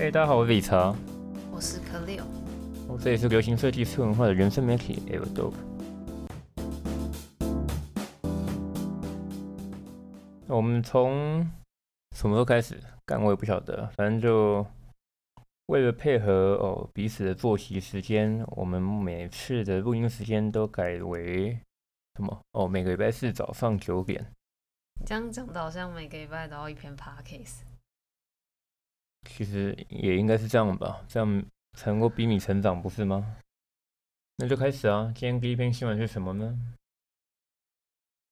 嘿，大家好，我是李查，我是可六。哦，这里是流行设计次文化的人生媒体 e v e r d o p 那我们从什么时候开始？干我也不晓得，反正就为了配合哦彼此的作息时间，我们每次的录音时间都改为什么？哦，每个礼拜四早上九点。这样讲的好像每个礼拜都要一篇 podcast。其实也应该是这样吧，这样才能够逼你成长，不是吗？那就开始啊！今天第一篇新闻是什么呢？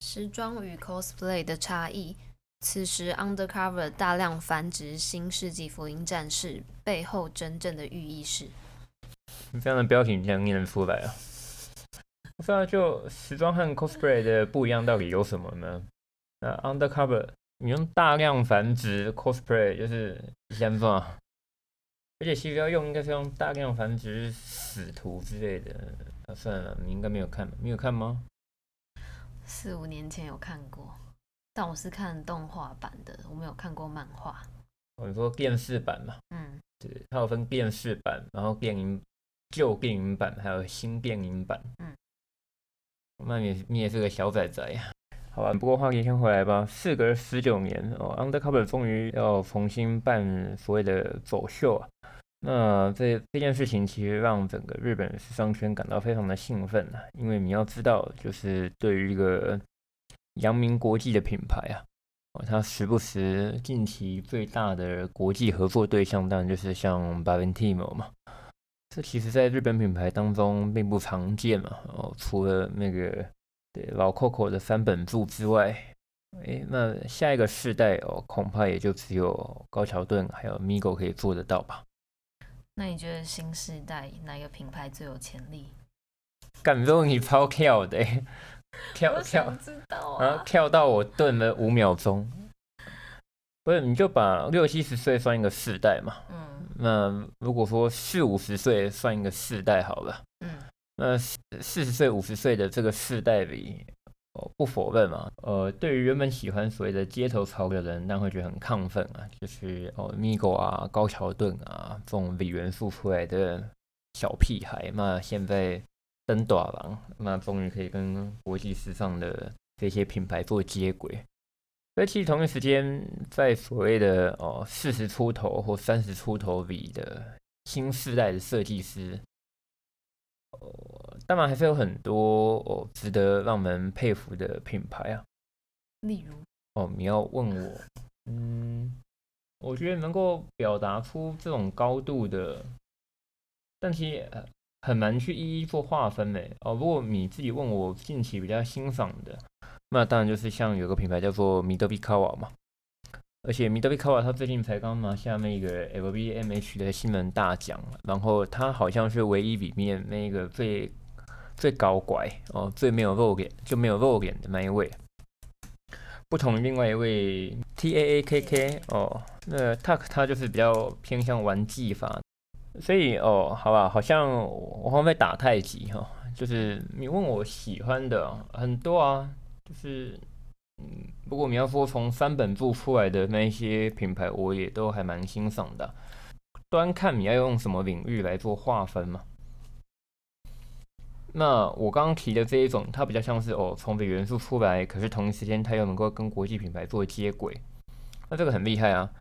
时装与 cosplay 的差异。此时，undercover 大量繁殖新世纪福音战士背后真正的寓意是？这样的标题你样念得出来啊？不啊，就时装和 cosplay 的不一样到底有什么呢？那 undercover 你用大量繁殖 cosplay 就是先放，而且其实要用应该是用大量繁殖使徒之类的。啊，算了，你应该没有看，没有看吗？四五年前有看过，但我是看动画版的，我没有看过漫画。你说电视版嘛？嗯，对，它有分电视版，然后电影旧电影版，还有新电影版。嗯，那你你也是个小仔仔呀。好吧，不过话题先回来吧。事隔十九年哦，Undercover 终于要重新办所谓的走秀啊。那这这件事情其实让整个日本时尚圈感到非常的兴奋啊，因为你要知道，就是对于一个扬名国际的品牌啊，哦，它时不时近期最大的国际合作对象当然就是像 Valentino 嘛。这其实在日本品牌当中并不常见嘛。哦，除了那个。对老 Coco 的三本柱之外，哎，那下一个世代哦，恐怕也就只有高桥盾还有 Migo 可以做得到吧？那你觉得新世代哪个品牌最有潜力？感动你超跳的，跳跳，知道然后跳到我顿了五秒钟。不是，你就把六七十岁算一个世代嘛？嗯，那如果说四五十岁算一个世代好了。嗯。那四四十岁、五十岁的这个世代里，哦，不否认嘛，呃，对于原本喜欢所谓的街头潮的人，那会觉得很亢奋啊，就是哦，Migo 啊、高桥盾啊这种伪元素出来的小屁孩，那现在登短廊，那终于可以跟国际时尚的这些品牌做接轨。而其实同一时间，在所谓的哦四十出头或三十出头里的新世代的设计师。当然还是有很多哦值得让人佩服的品牌啊，例如哦，你要问我，嗯，我觉得能够表达出这种高度的，但其实很难去一一做划分嘞。哦，如果你自己问我近期比较欣赏的，那当然就是像有个品牌叫做米德比卡瓦嘛。而且米德比卡瓦他最近才刚拿下那个 LVMH 的新人大奖，然后他好像是唯一里面那个最最高怪哦，最没有露脸就没有露脸的那一位，不同于另外一位 TAAKK 哦，那 Tuck 他就是比较偏向玩技法，所以哦，好吧，好像我好像在打太极哈，就是你问我喜欢的很多啊，就是。嗯，不过你要说从三本柱出来的那一些品牌，我也都还蛮欣赏的。端看你要用什么领域来做划分嘛。那我刚刚提的这一种，它比较像是哦，从伪元素出来，可是同一时间它又能够跟国际品牌做接轨，那这个很厉害啊。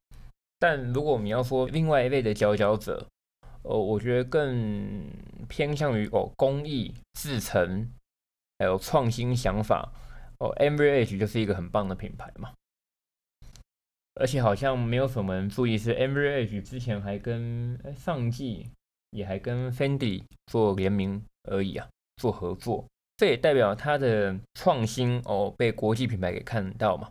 但如果我们要说另外一类的佼佼者，哦，我觉得更偏向于哦工艺、制成，还有创新想法。哦 a m b r a g e 就是一个很棒的品牌嘛，而且好像没有什么人注意是 a m b r a g e 之前还跟上季也还跟 Fendi 做联名而已啊，做合作，这也代表它的创新哦被国际品牌给看到嘛。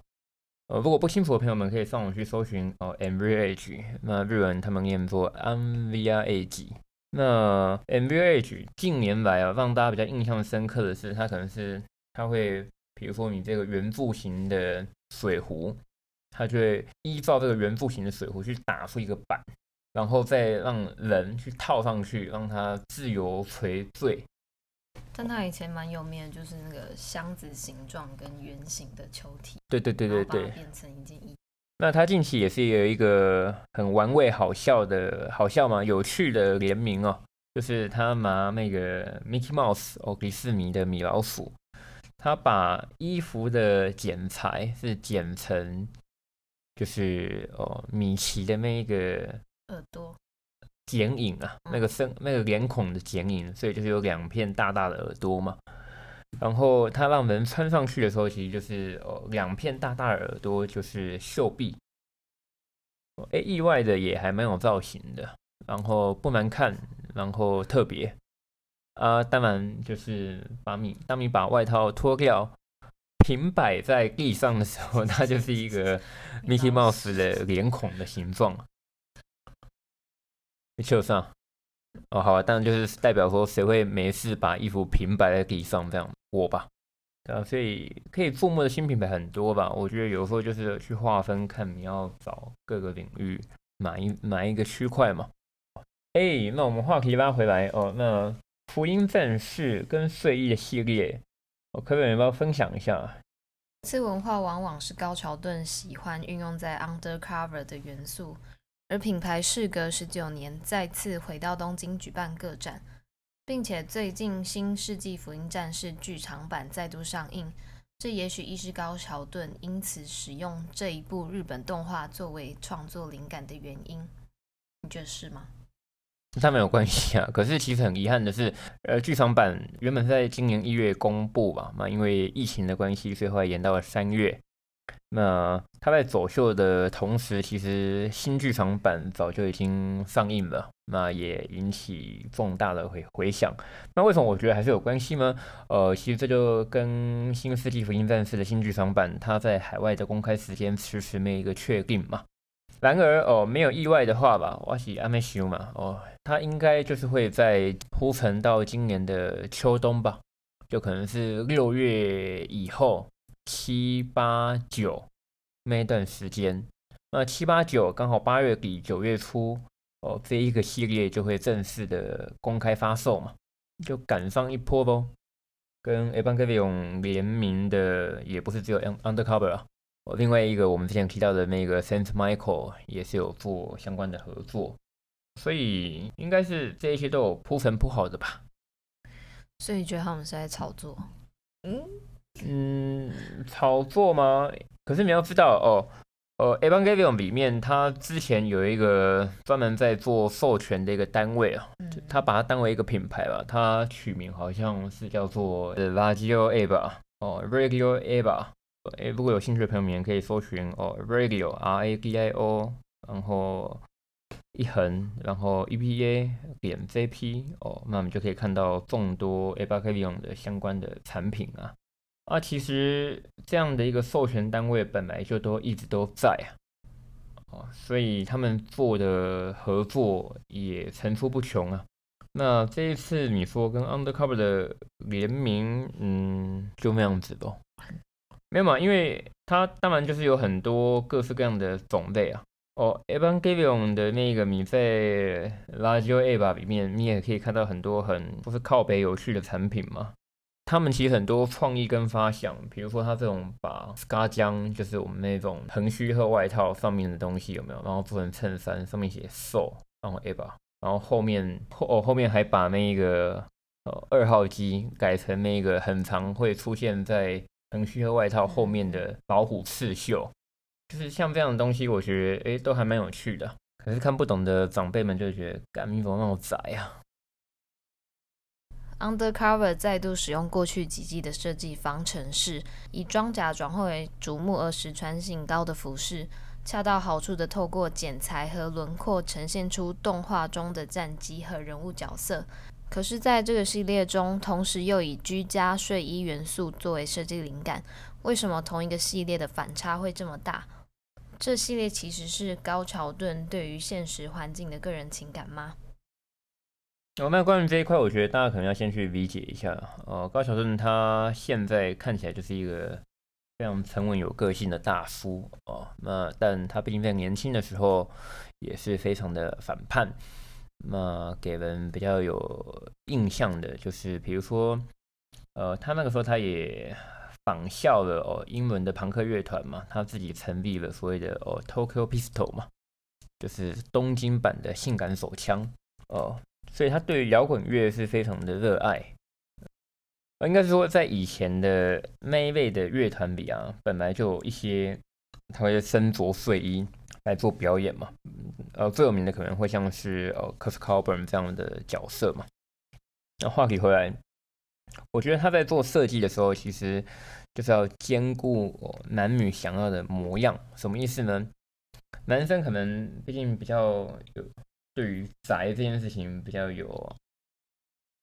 呃，如果不清楚的朋友们可以上网去搜寻哦 m b r a g e 那日文他们念作 MVRAGE。那 MVRAGE 近年来啊让大家比较印象深刻的是，它可能是它会。比如说你这个圆柱形的水壶，它就会依照这个圆柱形的水壶去打出一个板，然后再让人去套上去，让它自由垂坠。但它以前蛮有名的，就是那个箱子形状跟圆形的球体。对对对对对。变成一件衣。那他近期也是有一个很玩味、好笑的好笑嘛，有趣的联名哦，就是他拿那个 Mickey Mouse 哦，迪士尼的米老鼠，他把衣服的剪裁是剪成，就是哦米奇的那一个耳朵剪影啊，那个身那个脸孔的剪影，所以就是有两片大大的耳朵嘛。然后它让人穿上去的时候，其实就是哦两片大大的耳朵，就是袖臂。哎，意外的也还蛮有造型的，然后不难看，然后特别啊。当然就是把米当你把外套脱掉，平摆在地上的时候，它就是一个 Mickey Mouse 的脸孔的形状。就上哦，好啊，当然就是代表说，谁会没事把衣服平摆在地上这样？我吧，啊，所以可以注目的新品牌很多吧。我觉得有时候就是去划分，看你要找各个领域哪一哪一个区块嘛。哎，那我们话题拉回来哦，那福音战士跟睡衣的系列，我可不可以要不要分享一下？次文化往往是高桥盾喜欢运用在 Undercover 的元素。而品牌事隔十九年再次回到东京举办个展，并且最近《新世纪福音战士》剧场版再度上映，这也许亦是高桥盾因此使用这一部日本动画作为创作灵感的原因。你觉得是吗？他没有关系啊。可是其实很遗憾的是，呃，剧场版原本在今年一月公布吧，那因为疫情的关系，所以后延到了三月。那他在走秀的同时，其实新剧场版早就已经上映了，那也引起重大的回回响。那为什么我觉得还是有关系呢？呃，其实这就跟《新世纪福音战士》的新剧场版，它在海外的公开时间迟迟没有一个确定嘛。然而，哦，没有意外的话吧，我是阿美修嘛，哦，它应该就是会在铺陈到今年的秋冬吧，就可能是六月以后。七八九那段时间，那七八九刚好八月底九月初哦，这一个系列就会正式的公开发售嘛，就赶上一波不？跟 Evangelion 联名的也不是只有 Undercover 啊，哦，另外一个我们之前提到的那个 Saint Michael 也是有做相关的合作，所以应该是这一些都有铺陈铺好的吧？所以你觉得他们是在炒作？嗯。嗯，炒作吗？可是你要知道哦，呃，Evangelion 里面它之前有一个专门在做授权的一个单位啊，它把它当为一个品牌吧，它取名好像是叫做 Radio Eva 哦，Radio Eva。哎，如果有兴趣的朋友们可以搜寻哦，Radio R A D I O，然后一横，然后 E P A 点 J P 哦，那我们就可以看到众多 Evangelion 的相关的产品啊。啊，其实这样的一个授权单位本来就都一直都在啊，哦，所以他们做的合作也层出不穷啊。那这一次你说跟 Undercover 的联名，嗯，就那样子咯。没有嘛，因为它当然就是有很多各式各样的种类啊。哦，Evangelion 的那个米费 Radio A 里面，你也可以看到很多很不是靠北有趣的产品嘛。他们其实很多创意跟发想，比如说他这种把 scar 江，就是我们那种横须贺外套上面的东西有没有？然后做成衬衫，上面写 so，然后 eva，然后后面后哦后面还把那个呃二号机改成那个很常会出现在横须贺外套后面的老虎刺绣，就是像这样的东西，我觉得诶都还蛮有趣的。可是看不懂的长辈们就觉得，干米佛那么窄啊。Undercover 再度使用过去几季的设计方程式，以装甲转换为瞩目而实穿性高的服饰，恰到好处的透过剪裁和轮廓呈现出动画中的战机和人物角色。可是，在这个系列中，同时又以居家睡衣元素作为设计灵感，为什么同一个系列的反差会这么大？这系列其实是高桥盾对于现实环境的个人情感吗？那关于这一块，我觉得大家可能要先去理解一下。哦，高桥正他现在看起来就是一个非常沉稳有个性的大叔哦。那但他毕竟在年轻的时候也是非常的反叛。那给人比较有印象的就是，比如说，呃，他那个时候他也仿效了哦英文的朋克乐团嘛，他自己成立了所谓的哦 Tokyo Pistol 嘛，就是东京版的性感手枪哦，所以他对摇滚乐是非常的热爱。应该是说，在以前的那一类的乐团里啊，本来就有一些他会身着睡衣来做表演嘛。呃，最有名的可能会像是呃 c u s c o b u r n 这样的角色嘛。那话题回来，我觉得他在做设计的时候，其实就是要兼顾男女想要的模样。什么意思呢？男生可能毕竟比较有对于宅这件事情比较有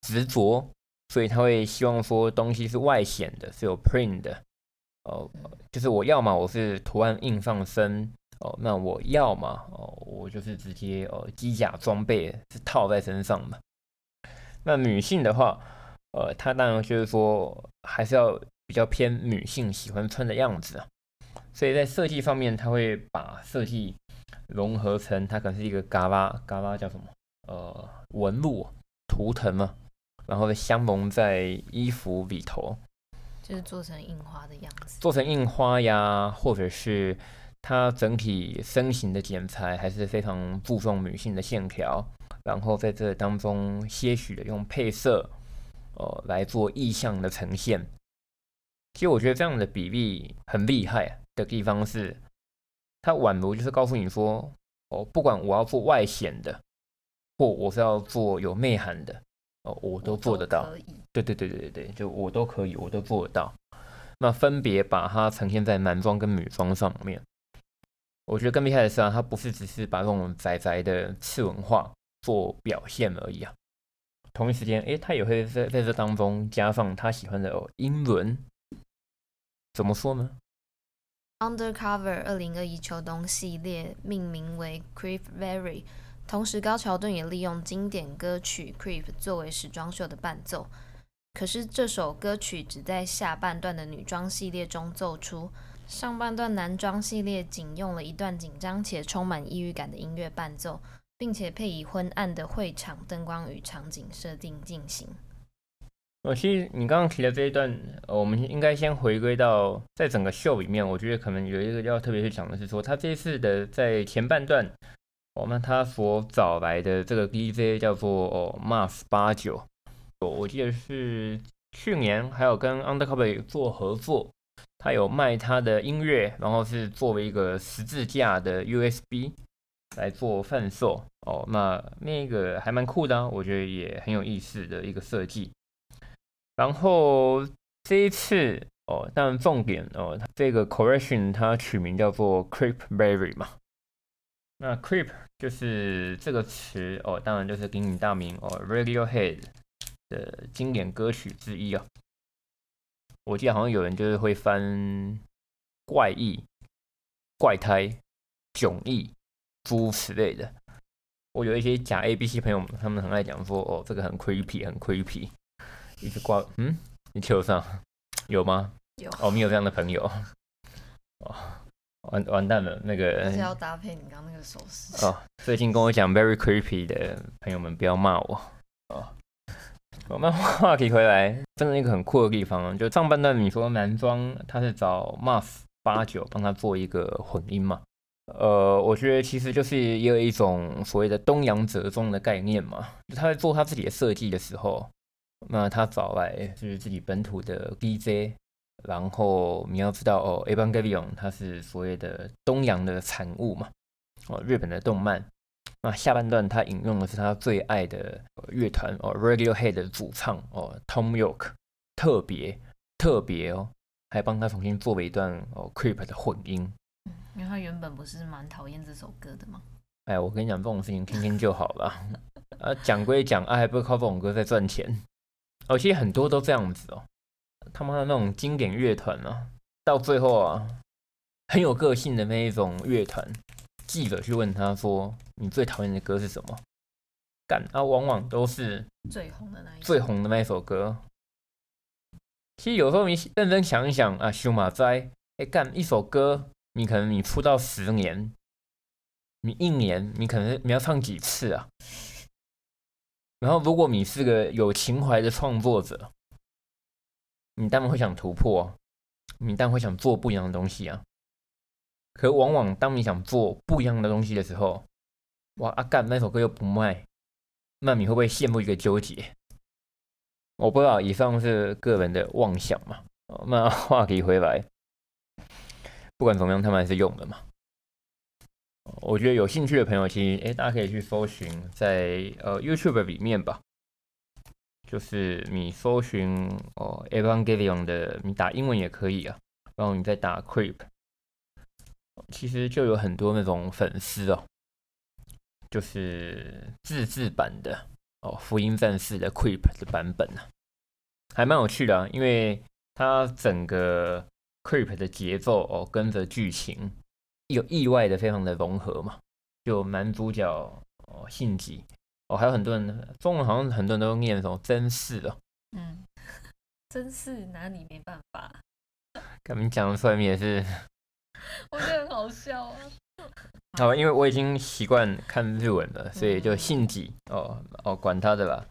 执着。所以他会希望说东西是外显的，是有 print 的，哦，就是我要嘛，我是图案印上身，哦，那我要嘛，哦，我就是直接哦机甲装备是套在身上的。那女性的话，呃，她当然就是说还是要比较偏女性喜欢穿的样子啊。所以在设计方面，他会把设计融合成它可能是一个嘎巴嘎巴叫什么？呃，纹路图腾嘛。然后相蒙在衣服里头，就是做成印花的样子。做成印花呀，或者是它整体身形的剪裁还是非常注重女性的线条。然后在这当中些许的用配色，呃，来做意象的呈现。其实我觉得这样的比例很厉害的地方是，它宛如就是告诉你说，哦，不管我要做外显的，或我是要做有内涵的。哦，我都做得到。对对对对对对，就我都可以，我都做得到。那分别把它呈现在男装跟女装上面。我觉得更厉害的是啊，它不是只是把这种宅宅的次文化做表现而已啊。同一时间，诶，他也会在在这当中加上他喜欢的英伦。怎么说呢？Undercover 二零二一秋冬系列命名为 Creep Very。同时，高桥盾也利用经典歌曲《Creep》作为时装秀的伴奏。可是，这首歌曲只在下半段的女装系列中奏出，上半段男装系列仅用了一段紧张且充满抑郁感的音乐伴奏，并且配以昏暗的会场灯光与场景设定进行。我，其实你刚刚提的这一段，我们应该先回归到在整个秀里面，我觉得可能有一个要特别去讲的是说，他这次的在前半段。哦，那他所找来的这个 DJ 叫做哦 Mars 八九，我我记得是去年还有跟 Undercover 做合作，他有卖他的音乐，然后是作为一个十字架的 USB 来做贩售。哦，那那个还蛮酷的，我觉得也很有意思的一个设计。然后这一次哦，但重点哦，它这个 Correction 它取名叫做 Creep Berry 嘛。那 creep 就是这个词哦，当然就是鼎鼎大名哦，Radiohead 的经典歌曲之一啊。我记得好像有人就是会翻怪异、怪胎、迥异诸此类的。我有一些假 A B C 朋友，他们很爱讲说哦，这个很 creepy，很 creepy，一直挂嗯，你球上有吗？有哦，没有这样的朋友哦。完完蛋了，那个是要搭配你刚那个手势哦。最近跟我讲 very creepy 的朋友们不要骂我哦。我们话题回来，真的一个很酷的地方，就上半段你说男装他是找 Mars 八九帮他做一个混音嘛？呃，我觉得其实就是也有一种所谓的东洋折中的概念嘛。就他在做他自己的设计的时候，那他找来就是自己本土的 DJ。然后你要知道哦，Evangelion 它是所谓的东洋的产物嘛，哦，日本的动漫。那下半段他引用的是他最爱的乐团哦，Radiohead 的主唱哦，Tom York，特别特别哦，还帮他重新做了一段哦，Creep 的混音。因为他原本不是蛮讨厌这首歌的吗？哎，我跟你讲，这种事情听听就好了。啊，讲归讲，啊，还不是靠这种歌在赚钱。哦，其实很多都这样子哦。他妈的那种经典乐团啊，到最后啊，很有个性的那一种乐团，记者去问他说：“你最讨厌的歌是什么？”干啊，往往都是最红的那一最红的那一首歌。其实有时候你认真想一想啊，修马哉，哎干一首歌，你可能你出道十年，你一年你可能你要唱几次啊？然后如果你是个有情怀的创作者。你当然会想突破，你当然会想做不一样的东西啊。可往往当你想做不一样的东西的时候，哇阿干那首歌又不卖，那你会不会陷入一个纠结？我不知道，以上是个人的妄想嘛。那话题回来，不管怎么样，他们还是用的嘛。我觉得有兴趣的朋友，其实哎，大家可以去搜寻在呃 YouTube 里面吧，就是你搜寻哦 Evangelion 的，你打英文也可以啊，然后你再打 Creep，其实就有很多那种粉丝哦，就是自制版的哦福音战士的 Creep 的版本啊，还蛮有趣的啊，因为它整个 Creep 的节奏哦跟着剧情。有意外的非常的融合嘛，就男主角哦信吉哦，还有很多人中文好像很多人都念什么真是哦，嗯，真是拿你没办法，跟你讲出来也是，我觉得很好笑啊。好，因为我已经习惯看日文了，所以就信吉哦哦，管他的吧。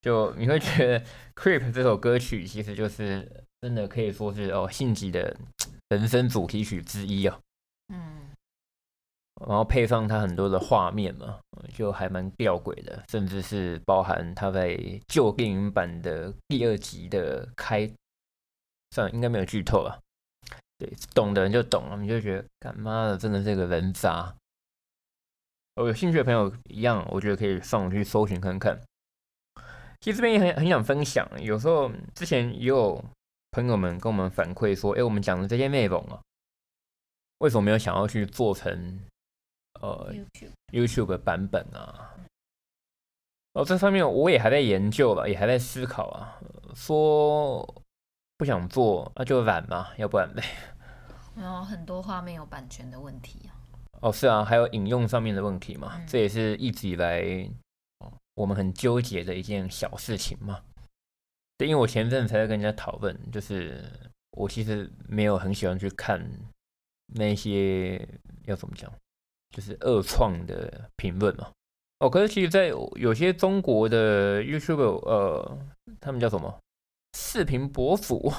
就你会觉得《Creep》这首歌曲其实就是真的可以说是哦信吉的人生主题曲之一哦。然后配上他很多的画面嘛，就还蛮吊诡的，甚至是包含他在旧电影版的第二集的开，算了，应该没有剧透啊。对，懂的人就懂了，你就觉得干妈的真的是个人渣。我有兴趣的朋友一样，我觉得可以上网去搜寻看看。其实这边也很很想分享，有时候之前也有朋友们跟我们反馈说，哎，我们讲的这些内容啊。为什么没有想要去做成呃 YouTube 版本啊？哦，这上面我也还在研究了，也还在思考啊。说不想做，那就懒嘛，要不然呗。然后很多画面有版权的问题啊。哦，是啊，还有引用上面的问题嘛，这也是一直以来我们很纠结的一件小事情嘛。对，因为我前阵才在跟人家讨论，就是我其实没有很喜欢去看。那些要怎么讲，就是恶创的评论嘛。哦，可是其实，在有些中国的 YouTube，呃，他们叫什么视频博主，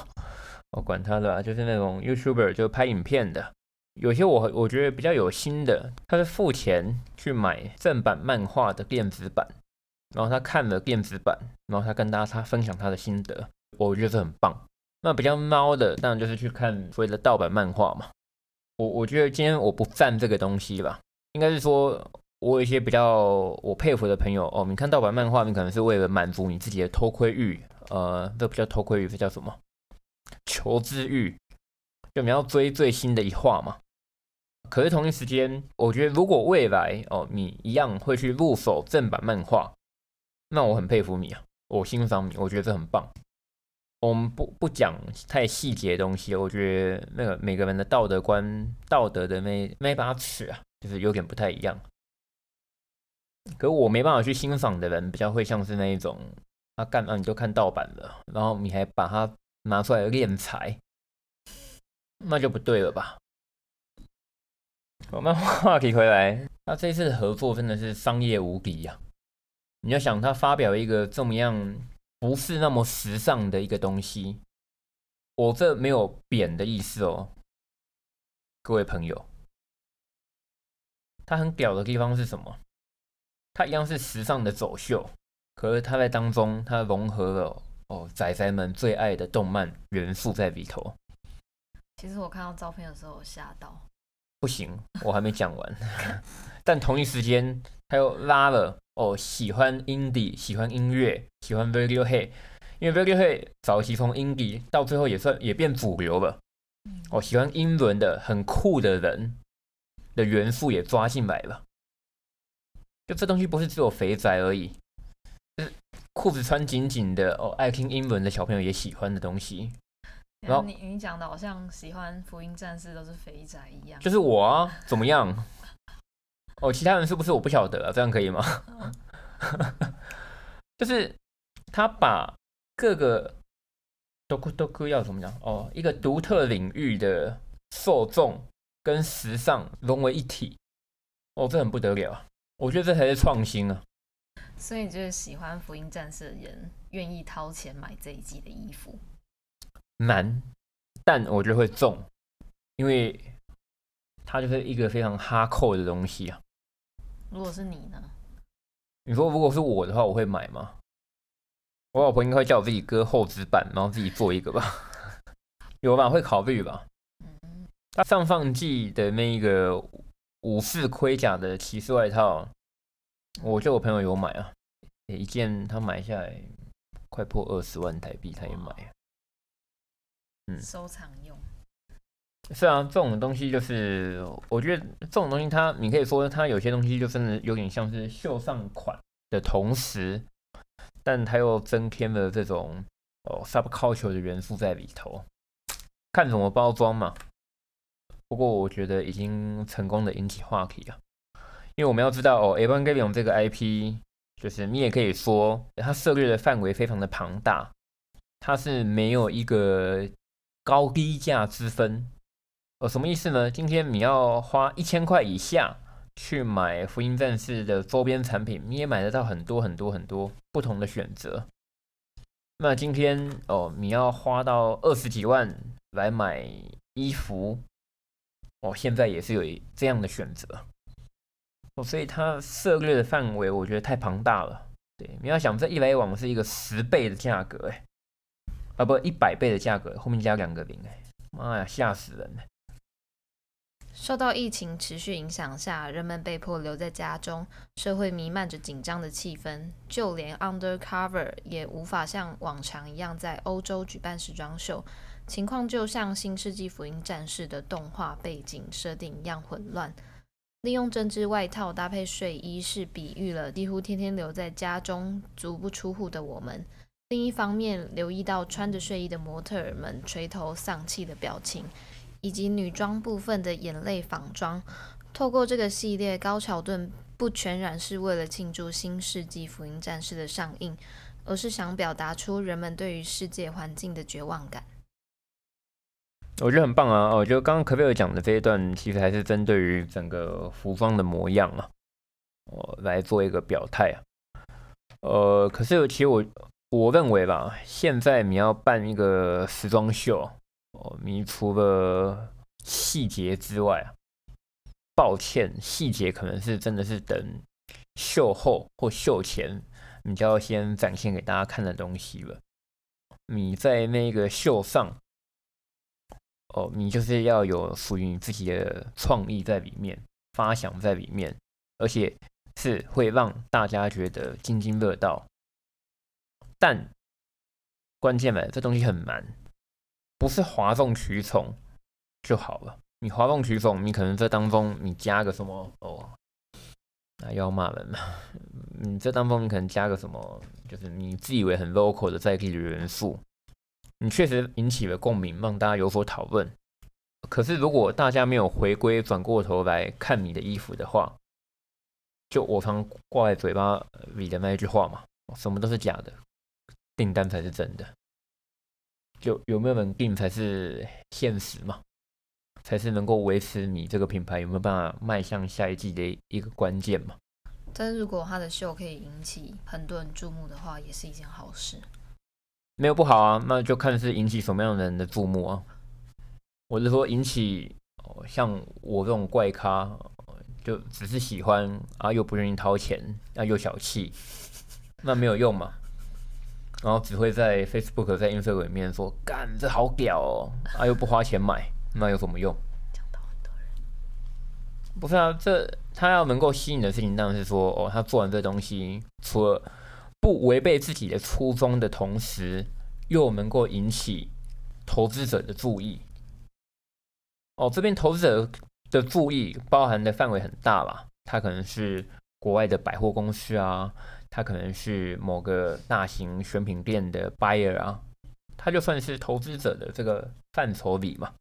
我管他的，就是那种 YouTuber 就拍影片的。有些我我觉得比较有心的，他是付钱去买正版漫画的电子版，然后他看了电子版，然后他跟大家他分享他的心得，我觉得很棒。那比较猫的，当然就是去看所谓的盗版漫画嘛。我我觉得今天我不赞这个东西吧，应该是说，我有一些比较我佩服的朋友哦，你看盗版漫画，你可能是为了满足你自己的偷窥欲，呃，这不叫偷窥欲，这叫什么？求知欲，就你要追最新的一话嘛。可是同一时间，我觉得如果未来哦，你一样会去入手正版漫画，那我很佩服你啊，我欣赏你，我觉得这很棒。我们不不讲太细节的东西，我觉得那个每个人的道德观、道德的那那把尺啊，就是有点不太一样。可我没办法去欣赏的人，比较会像是那一种，他干嘛你就看盗版的，然后你还把它拿出来敛财，那就不对了吧？我们话题回来，他这次合作真的是商业无敌呀！你要想他发表一个这么样。不是那么时尚的一个东西，我这没有贬的意思哦，各位朋友，它很屌的地方是什么？它一样是时尚的走秀，可是它在当中，它融合了哦仔仔们最爱的动漫元素在里头。其实我看到照片的时候，我吓到。不行，我还没讲完。但同一时间，他又拉了。哦，喜欢 indie，喜欢音乐，喜欢 Radiohead，因为 Radiohead 早期从 indie 到最后也算也变主流了。哦，喜欢英伦的很酷的人的元素也抓进来了。就这东西不是只有肥宅而已，就是裤子穿紧紧的哦，爱听英文的小朋友也喜欢的东西。然后你你讲的好像喜欢福音战士都是肥宅一样。就是我啊，怎么样？哦，其他人是不是我不晓得啊？这样可以吗？就是他把各个都都都要怎么讲？哦，一个独特领域的受众跟时尚融为一体，哦，这很不得了啊。我觉得这才是创新啊！所以就是喜欢福音战士的人愿意掏钱买这一季的衣服，难。但我觉得会中，因为它就是一个非常哈扣的东西啊。如果是你呢？你说如果是我的话，我会买吗？我老婆应该会叫我自己割厚纸板，然后自己做一个吧。有吧？会考虑吧。嗯，他上放季的那一个武士盔甲的骑士外套，我就我朋友有买啊，一件他买下来快破二十万台币，他也买。嗯，收藏用。是啊，这种东西就是，我觉得这种东西它，你可以说它有些东西就真的有点像是秀上款的同时，但它又增添了这种哦 subculture 的元素在里头，看怎么包装嘛。不过我觉得已经成功的引起话题了，因为我们要知道哦，Evangelion 这个 IP，就是你也可以说它涉猎的范围非常的庞大，它是没有一个高低价之分。哦，什么意思呢？今天你要花一千块以下去买福音战士的周边产品，你也买得到很多很多很多不同的选择。那今天哦，你要花到二十几万来买衣服。哦，现在也是有这样的选择，哦，所以它涉猎的范围我觉得太庞大了。对，你要想这一来一往是一个十倍的价格，哎，啊不，一百倍的价格，后面加两个零，哎，妈呀，吓死人了！受到疫情持续影响下，人们被迫留在家中，社会弥漫着紧张的气氛，就连 Undercover 也无法像往常一样在欧洲举办时装秀。情况就像《新世纪福音战士》的动画背景设定一样混乱。利用针织外套搭配睡衣，是比喻了几乎天天留在家中、足不出户的我们。另一方面，留意到穿着睡衣的模特儿们垂头丧气的表情，以及女装部分的眼泪仿妆。透过这个系列，高桥盾不全然是为了庆祝《新世纪福音战士》的上映，而是想表达出人们对于世界环境的绝望感。我觉得很棒啊！我觉得刚刚可菲尔讲的这一段，其实还是针对于整个服装的模样啊，我来做一个表态啊。呃，可是其实我我认为吧，现在你要办一个时装秀，哦，你除了细节之外啊，抱歉，细节可能是真的是等秀后或秀前，你就要先展现给大家看的东西了。你在那个秀上。哦，你就是要有属于你自己的创意在里面，发想在里面，而且是会让大家觉得津津乐道。但关键嘛，这东西很难，不是哗众取宠就好了。你哗众取宠，你可能这当中你加个什么哦，那要骂人嘛？你这当中你可能加个什么，就是你自以为很 local 的在地的元素。你确实引起了共鸣，让大家有所讨论。可是，如果大家没有回归，转过头来看你的衣服的话，就我常挂在嘴巴里的那一句话嘛：什么都是假的，订单才是真的。就有没有人定才是现实嘛？才是能够维持你这个品牌有没有办法迈向下一季的一个关键嘛？但是如果他的秀可以引起很多人注目的话，也是一件好事。没有不好啊，那就看是引起什么样的人的注目啊。我是说引起像我这种怪咖，就只是喜欢啊，又不愿意掏钱，啊又小气，那没有用嘛。然后只会在 Facebook 在 Instagram 里面说干这好屌哦，啊又不花钱买，那有什么用？讲到很多人。不是啊，这他要能够吸引的事情，当然是说哦，他做完这东西，除了不违背自己的初衷的同时，又能够引起投资者的注意。哦，这边投资者的注意包含的范围很大吧？他可能是国外的百货公司啊，他可能是某个大型选品店的 buyer 啊，他就算是投资者的这个范畴里嘛。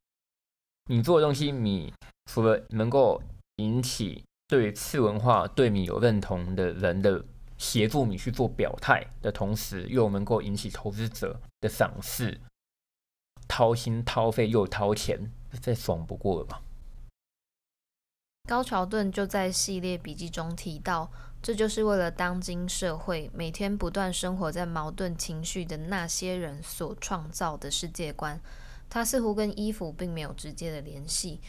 你做的东西，你除了能够引起对次文化对你有认同的人的。协助你去做表态的同时，又能够引起投资者的赏识，掏心掏肺又掏钱，再爽不过了吧？高桥盾就在系列笔记中提到，这就是为了当今社会每天不断生活在矛盾情绪的那些人所创造的世界观。它似乎跟衣服并没有直接的联系，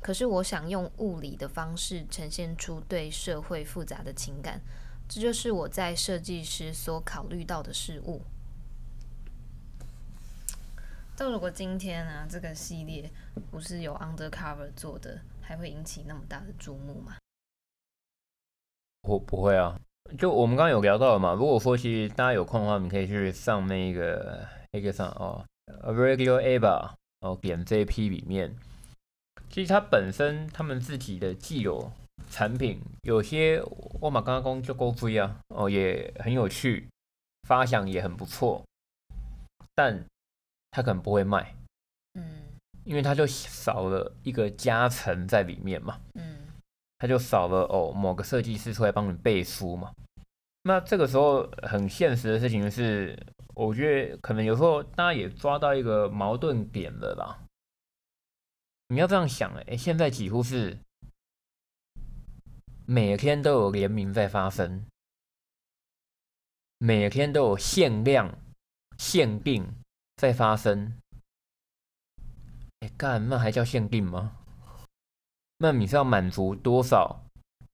可是我想用物理的方式呈现出对社会复杂的情感，这就是我在设计时所考虑到的事物。但如果今天呢，这个系列不是由 Undercover 做的，还会引起那么大的注目吗？我不会啊，就我们刚刚有聊到了嘛。如果说其实大家有空的话，你可以去上那个那个上哦，Regular Ava 哦，点 JP 里面，其实它本身他们自己的既有产品，有些我马刚刚就够追啊，哦也很有趣，发想也很不错，但。它可能不会卖，嗯，因为它就少了一个加成在里面嘛，嗯，他就少了哦某个设计师出来帮你背书嘛。那这个时候很现实的事情是，我觉得可能有时候大家也抓到一个矛盾点了啦。你要这样想，哎，现在几乎是每天都有联名在发生，每天都有限量、限定。在发生，哎干，那还叫限定吗？那你是要满足多少？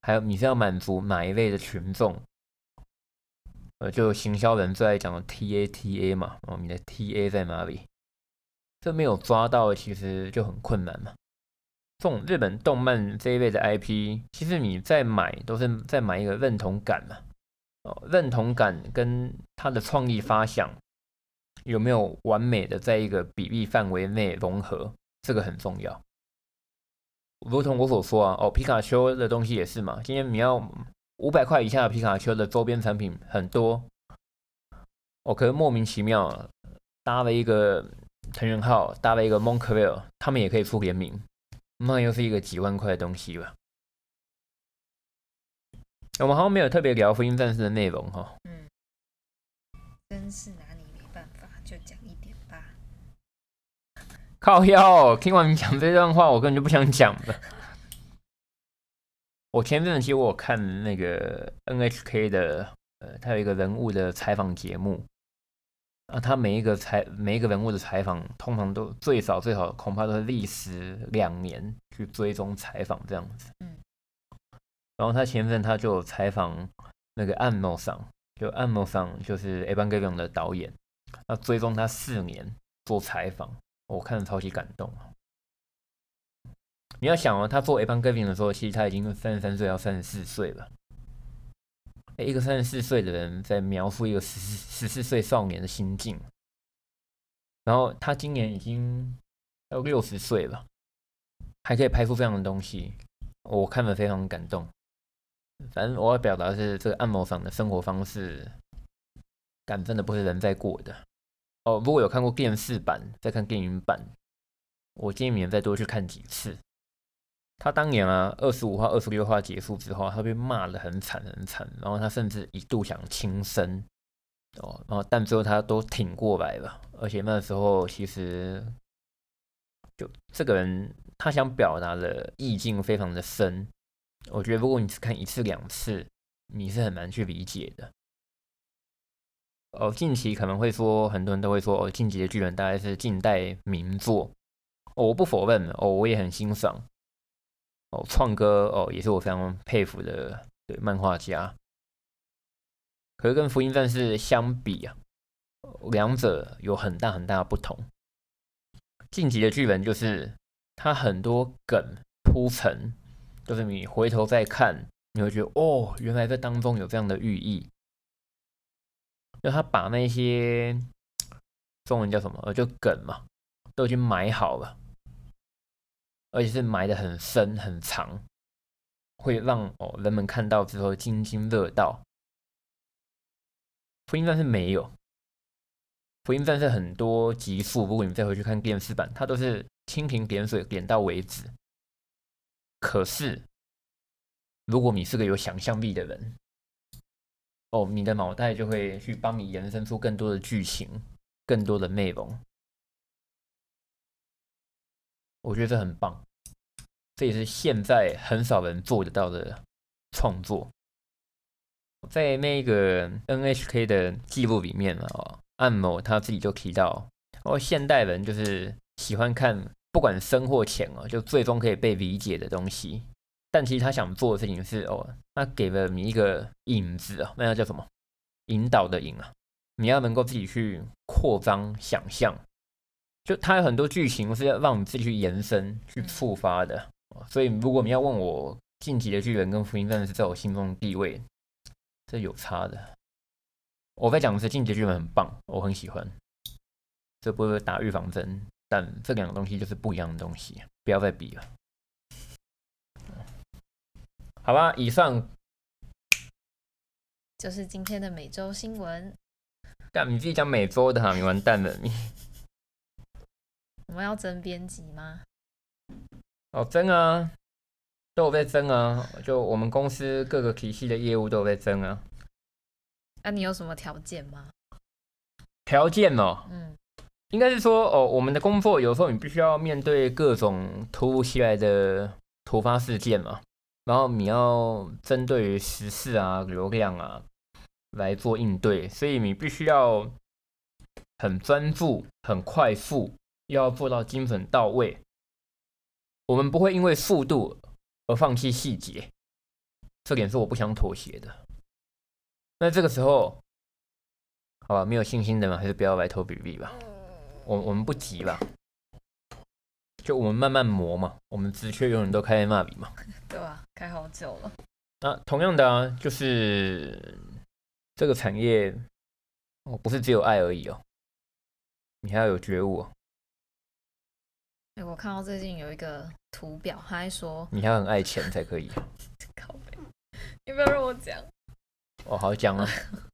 还有你是要满足哪一类的群众？呃，就行销人最爱讲的 T A T A 嘛，哦，你的 T A 在哪里？这没有抓到，其实就很困难嘛。这种日本动漫这一类的 I P，其实你在买都是在买一个认同感嘛。哦，认同感跟他的创意发想。有没有完美的在一个比例范围内融合？这个很重要。如同我所说啊，哦，皮卡丘的东西也是嘛。今天你要五百块以下的皮卡丘的周边产品很多，哦，可是莫名其妙搭了一个藤原号，搭了一个蒙克威尔，他们也可以出联名，那又是一个几万块的东西吧。我们好像没有特别聊福音战士的内容哈。嗯，真是拿你没办法。就讲。靠腰，听完你讲这段话，我根本就不想讲了。我前阵子其实我看那个 NHK 的，呃，他有一个人物的采访节目啊，他每一个采每一个人物的采访，通常都最少最少恐怕都是历时两年去追踪采访这样子。嗯。然后他前阵他就采访那个岸某桑，就岸某桑就是《A 班 Game》的导演。他追踪他四年做采访，我看了超级感动你要想哦，他做 A 班 Gavin 的时候，其实他已经三十三岁，要三十四岁了。一个三十四岁的人在描述一个十四十四岁少年的心境。然后他今年已经要六十岁了，还可以拍出这样的东西，我看了非常感动。反正我要表达的是，这个按摩坊的生活方式。感真的不是人在过的哦。如果有看过电视版，再看电影版，我建议你们再多去看几次。他当年啊，二十五话、二十六话结束之后，他被骂的很惨很惨，然后他甚至一度想轻生哦，然后但最后他都挺过来了。而且那时候其实就这个人他想表达的意境非常的深，我觉得如果你只看一次两次，你是很难去理解的。哦，近期可能会说，很多人都会说，哦，《进击的巨人》大概是近代名作。我不否认，哦，我也很欣赏。哦，创哥，哦，也是我非常佩服的对漫画家。可是跟《福音战士》相比啊，两者有很大很大的不同。《进击的巨人》就是它很多梗铺陈，就是你回头再看，你会觉得，哦，原来这当中有这样的寓意。就他把那些中文叫什么？就梗嘛，都已经埋好了，而且是埋的很深很长，会让哦人们看到之后津津乐道。福音战士没有，福音战士很多集数，如果你再回去看电视版，它都是蜻蜓点水点到为止。可是，如果你是个有想象力的人，哦，你的脑袋就会去帮你延伸出更多的剧情、更多的内容。我觉得这很棒，这也是现在很少人做得到的创作。在那个 NHK 的记录里面啊，按摩他自己就提到，哦，现代人就是喜欢看不管深或浅哦，就最终可以被理解的东西。但其实他想做的事情是哦，他给了你一个影子啊，那要叫什么？引导的引啊，你要能够自己去扩张想象。就它有很多剧情是要让你自己去延伸、去触发的。所以如果你要问我《晋级的巨人》跟《福音战士》在我心中的地位，这有差的。我在讲的是《晋级巨人》很棒，我很喜欢。这不是打预防针，但这两个东西就是不一样的东西，不要再比了。好吧，以上就是今天的每周新闻。干，你自己讲每周的哈，你完蛋了你。我们要争编辑吗？哦，争啊，都有在争啊。就我们公司各个体系的业务都有在争啊。那你有什么条件吗？条件哦，嗯，应该是说哦，我们的工作有时候你必须要面对各种突如其来的突发事件嘛。然后你要针对于时事啊、流量啊来做应对，所以你必须要很专注、很快速，要做到精准到位。我们不会因为速度而放弃细节，这点是我不想妥协的。那这个时候，好吧，没有信心的嘛，还是不要来投比例吧。我我们不急吧。就我们慢慢磨嘛，我们直缺永远都开在那里嘛。对啊，开好久了。那同样的啊，就是这个产业，哦，不是只有爱而已哦，你还要有觉悟。哎，我看到最近有一个图表，他还说你还很爱钱才可以。靠背，你不要让我讲。哦，好讲啊。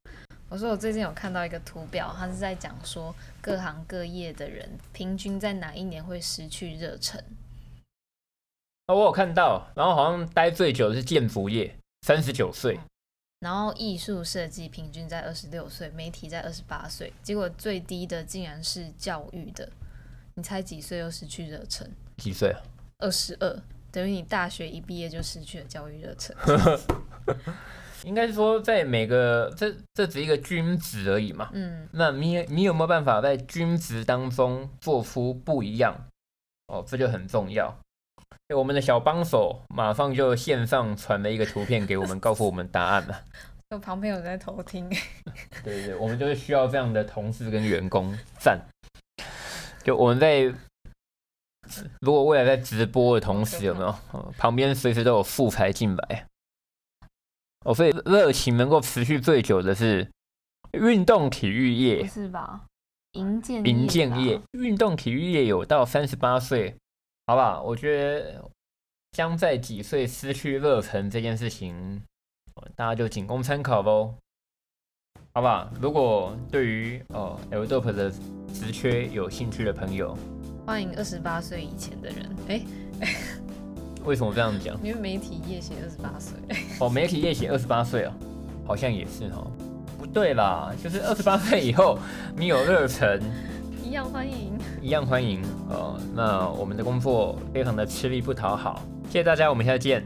我说我最近有看到一个图表，他是在讲说各行各业的人平均在哪一年会失去热忱。哦，我有看到，然后好像待最久的是建筑业，三十九岁。然后艺术设计平均在二十六岁，媒体在二十八岁，结果最低的竟然是教育的。你猜几岁又失去热忱？几岁啊？二十二，等于你大学一毕业就失去了教育热忱。应该是说，在每个这这只一个均值而已嘛。嗯，那你你有没有办法在均值当中做出不一样？哦，这就很重要。我们的小帮手马上就线上传了一个图片给我们，告诉我们答案了。就旁边有人在偷听。对对对，我们就是需要这样的同事跟员工赞。就我们在如果未来在直播的同时，有没有旁边随时都有素材进来？哦，所以热情能够持续最久的是运动体育业，是吧？银建银建业，运动体育业有到三十八岁，好吧？我觉得将在几岁失去热忱这件事情，大家就仅供参考喽，好吧？如果对于哦 L d o p 的职缺有兴趣的朋友，欢迎二十八岁以前的人，哎。为什么这样讲？因为媒体夜写二十八岁。哦，媒体夜写二十八岁哦，好像也是哦。不对啦，就是二十八岁以后，你有热忱，一样欢迎，一样欢迎。哦，那我们的工作非常的吃力不讨好。谢谢大家，我们下次见。